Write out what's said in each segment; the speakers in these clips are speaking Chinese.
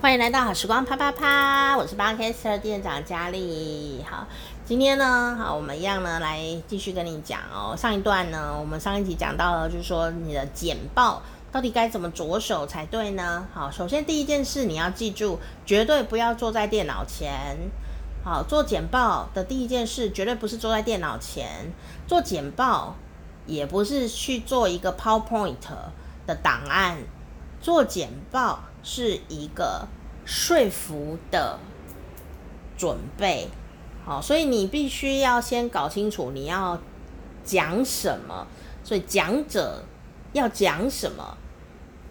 欢迎来到好时光啪啪啪，我是 Podcaster 店长佳丽。好，今天呢，好，我们一样呢，来继续跟你讲哦。上一段呢，我们上一集讲到了，就是说你的简报到底该怎么着手才对呢？好，首先第一件事你要记住，绝对不要坐在电脑前。好，做简报的第一件事，绝对不是坐在电脑前做简报，也不是去做一个 PowerPoint 的档案，做简报。是一个说服的准备，好，所以你必须要先搞清楚你要讲什么，所以讲者要讲什么，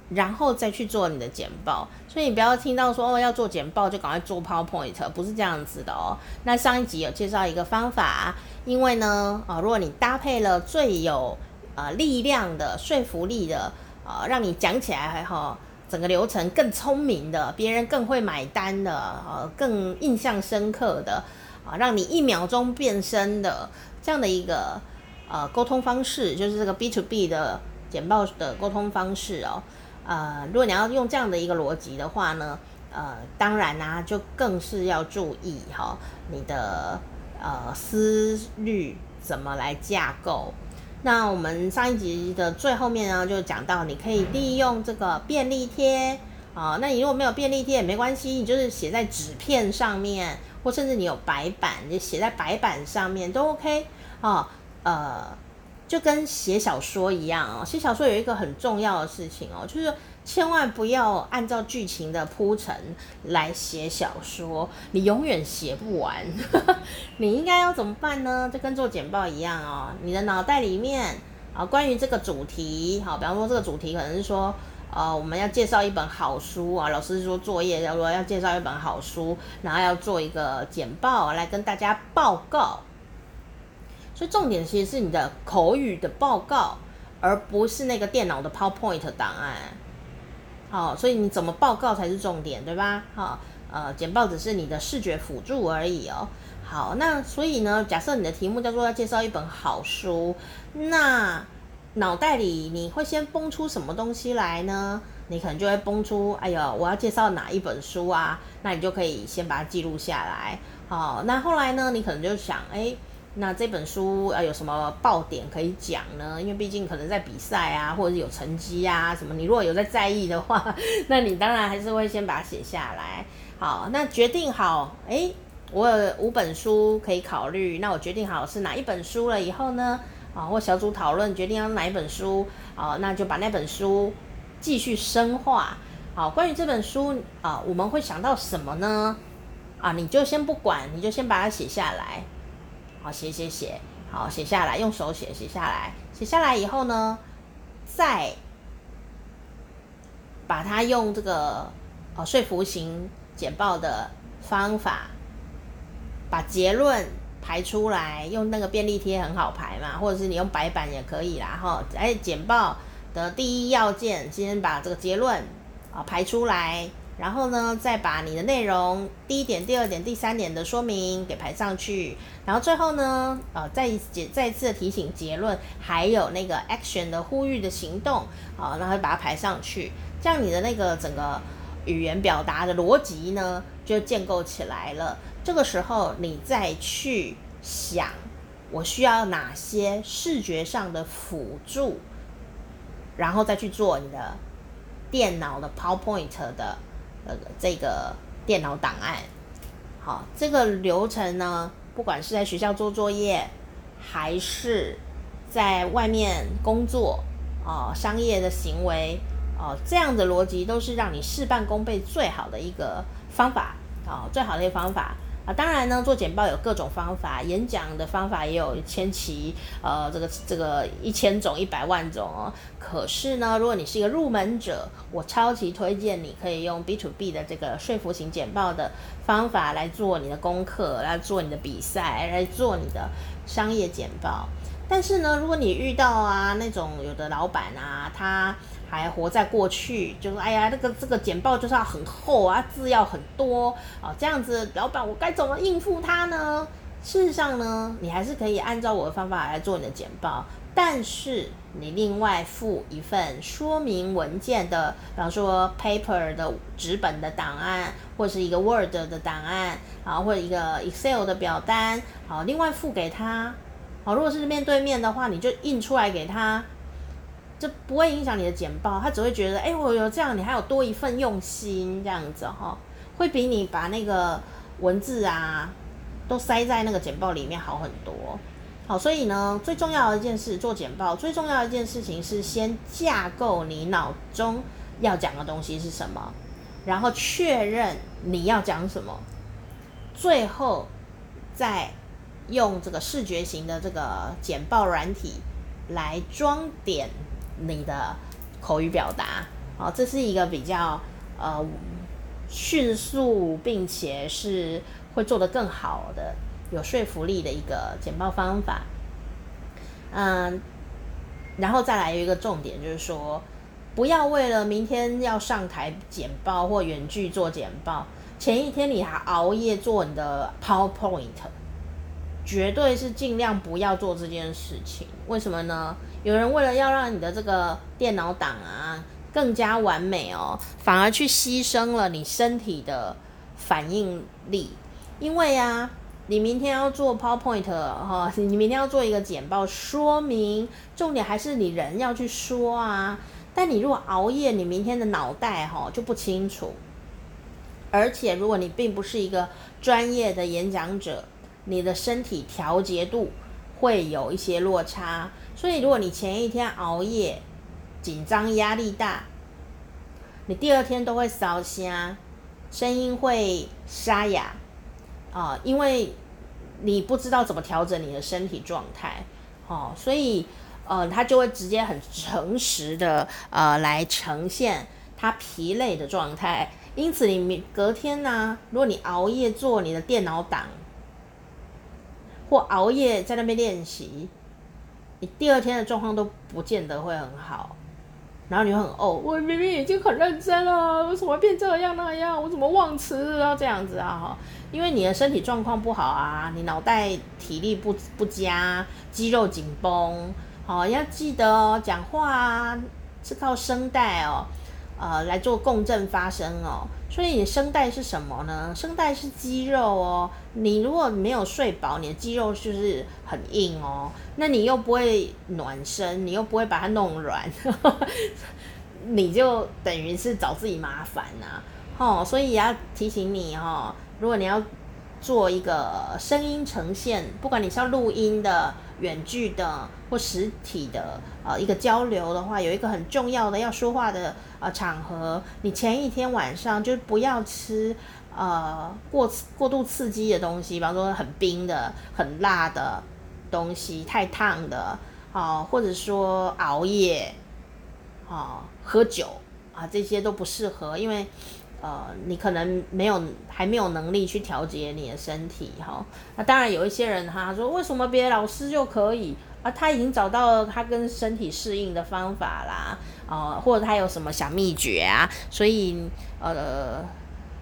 然后再去做你的简报。所以你不要听到说哦要做简报就赶快做 PowerPoint，不是这样子的哦。那上一集有介绍一个方法，因为呢，啊，如果你搭配了最有呃力量的说服力的，呃，让你讲起来还好。整个流程更聪明的，别人更会买单的，呃，更印象深刻的，啊，让你一秒钟变身的这样的一个呃沟通方式，就是这个 B to B 的简报的沟通方式哦。呃，如果你要用这样的一个逻辑的话呢，呃，当然啦，啊，就更是要注意哈，你的呃思虑怎么来架构。那我们上一集的最后面呢，就讲到你可以利用这个便利贴啊。那你如果没有便利贴也没关系，你就是写在纸片上面，或甚至你有白板，你写在白板上面都 OK 啊。呃，就跟写小说一样哦。写小说有一个很重要的事情哦，就是。千万不要按照剧情的铺陈来写小说，你永远写不完。你应该要怎么办呢？就跟做简报一样哦。你的脑袋里面啊，关于这个主题，好，比方说这个主题可能是说，呃，我们要介绍一本好书啊，老师说作业要说要介绍一本好书，然后要做一个简报来跟大家报告。所以重点其实是你的口语的报告，而不是那个电脑的 PowerPoint 档案。好，所以你怎么报告才是重点，对吧？好，呃，简报只是你的视觉辅助而已哦。好，那所以呢，假设你的题目叫做要介绍一本好书，那脑袋里你会先蹦出什么东西来呢？你可能就会蹦出，哎呦，我要介绍哪一本书啊？那你就可以先把它记录下来。好，那后来呢，你可能就想，哎。那这本书呃有什么爆点可以讲呢？因为毕竟可能在比赛啊，或者是有成绩啊什么，你如果有在在意的话，那你当然还是会先把它写下来。好，那决定好，诶，我有五本书可以考虑，那我决定好是哪一本书了以后呢，啊，或小组讨论决定要哪一本书，啊，那就把那本书继续深化。好，关于这本书啊，我们会想到什么呢？啊，你就先不管，你就先把它写下来。好，写写写，好，写下来，用手写，写下来，写下来以后呢，再把它用这个呃说服型简报的方法，把结论排出来，用那个便利贴很好排嘛，或者是你用白板也可以啦，哈，哎，简报的第一要件，先把这个结论啊排出来。然后呢，再把你的内容第一点、第二点、第三点的说明给排上去。然后最后呢，呃，再一次再一次的提醒结论，还有那个 action 的呼吁的行动，好，然后把它排上去。这样你的那个整个语言表达的逻辑呢，就建构起来了。这个时候你再去想，我需要哪些视觉上的辅助，然后再去做你的电脑的 PowerPoint 的。呃，这个电脑档案，好，这个流程呢，不管是在学校做作业，还是在外面工作，哦，商业的行为，哦，这样的逻辑都是让你事半功倍最好的一个方法，啊，最好的一个方法。啊，当然呢，做简报有各种方法，演讲的方法也有千奇，呃，这个这个一千种、一百万种哦。可是呢，如果你是一个入门者，我超级推荐你可以用 B to B 的这个说服型简报的方法来做你的功课，来做你的比赛，来做你的商业简报。但是呢，如果你遇到啊那种有的老板啊，他还活在过去，就是哎呀，那个这个简报就是要很厚啊，字要很多啊，这样子，老板我该怎么应付他呢？事实上呢，你还是可以按照我的方法来做你的简报，但是你另外附一份说明文件的，比方说 paper 的纸本的档案，或者是一个 Word 的档案，啊，或者一个 Excel 的表单，好，另外付给他。好，如果是面对面的话，你就印出来给他，这不会影响你的简报，他只会觉得，哎，我有这样，你还有多一份用心，这样子哈，会比你把那个文字啊都塞在那个简报里面好很多。好，所以呢，最重要的一件事做简报，最重要的一件事情是先架构你脑中要讲的东西是什么，然后确认你要讲什么，最后再用这个视觉型的这个简报软体来装点你的口语表达。好，这是一个比较呃迅速，并且是会做得更好的。有说服力的一个简报方法，嗯，然后再来一个重点，就是说，不要为了明天要上台简报或远距做简报，前一天你还熬夜做你的 PowerPoint，绝对是尽量不要做这件事情。为什么呢？有人为了要让你的这个电脑档啊更加完美哦，反而去牺牲了你身体的反应力，因为啊。你明天要做 PowerPoint 哈，你明天要做一个简报说明，重点还是你人要去说啊。但你如果熬夜，你明天的脑袋哈就不清楚。而且如果你并不是一个专业的演讲者，你的身体调节度会有一些落差。所以如果你前一天熬夜，紧张压力大，你第二天都会烧香，声音会沙哑。啊、因为你不知道怎么调整你的身体状态，哦，所以呃，他就会直接很诚实的呃来呈现他疲累的状态。因此，你隔天呢、如果你熬夜做你的电脑档，或熬夜在那边练习，你第二天的状况都不见得会很好。然后你会很哦，我明明已经很认真了，为什么变这样那样？我怎么忘词啊？这样子啊哈，因为你的身体状况不好啊，你脑袋体力不不佳，肌肉紧绷，好，要记得哦，讲话啊是靠声带哦。呃，来做共振发声哦，所以你声带是什么呢？声带是肌肉哦。你如果没有睡饱，你的肌肉就是很硬哦。那你又不会暖身，你又不会把它弄软，你就等于是找自己麻烦呐、啊。哦，所以也要提醒你哦，如果你要做一个声音呈现，不管你是要录音的。远距的或实体的呃一个交流的话，有一个很重要的要说话的呃场合，你前一天晚上就不要吃呃过过度刺激的东西，比方说很冰的、很辣的东西、太烫的啊、或者说熬夜啊、喝酒啊、呃、这些都不适合，因为。呃，你可能没有还没有能力去调节你的身体哈。那当然有一些人他说，为什么别的老师就可以啊？他已经找到了他跟身体适应的方法啦，呃，或者他有什么小秘诀啊？所以呃，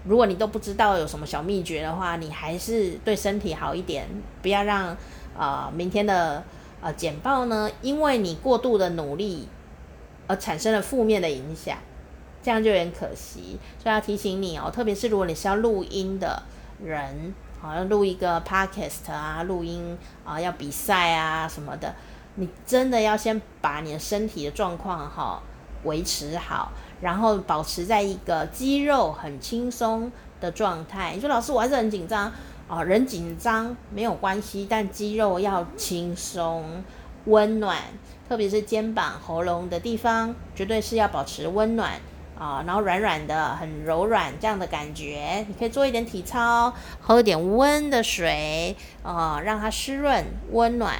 如果你都不知道有什么小秘诀的话，你还是对身体好一点，不要让呃明天的呃简报呢，因为你过度的努力而产生了负面的影响。这样就有点可惜，所以要提醒你哦，特别是如果你是要录音的人，好像录一个 podcast 啊，录音啊，要比赛啊什么的，你真的要先把你的身体的状况哈维持好，然后保持在一个肌肉很轻松的状态。你说老师，我还是很紧张啊，人紧张没有关系，但肌肉要轻松温暖，特别是肩膀、喉咙的地方，绝对是要保持温暖。啊，然后软软的，很柔软这样的感觉，你可以做一点体操，喝一点温的水，啊，让它湿润、温暖、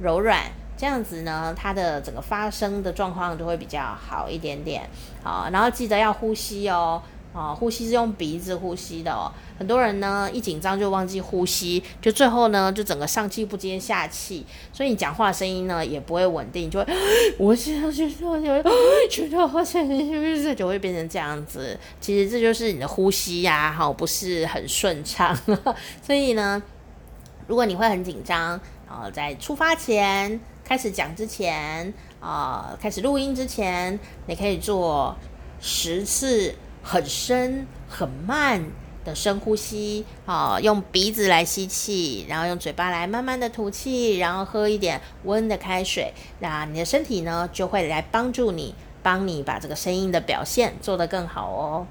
柔软，这样子呢，它的整个发声的状况就会比较好一点点。好，然后记得要呼吸哦。啊，呼吸是用鼻子呼吸的哦。很多人呢一紧张就忘记呼吸，就最后呢就整个上气不接下气，所以你讲话声音呢也不会稳定，就会 我现在就是我觉得觉得好像是不是就会变成这样子。其实这就是你的呼吸呀，哈，不是很顺畅。所以呢，如果你会很紧张，然后在出发前开始讲之前，啊、开始录音之前，你可以做十次很深很慢的深呼吸，好、用鼻子来吸气，然后用嘴巴来慢慢的吐气，然后喝一点温的开水，那你的身体呢就会来帮助你，帮你把这个声音的表现做得更好哦。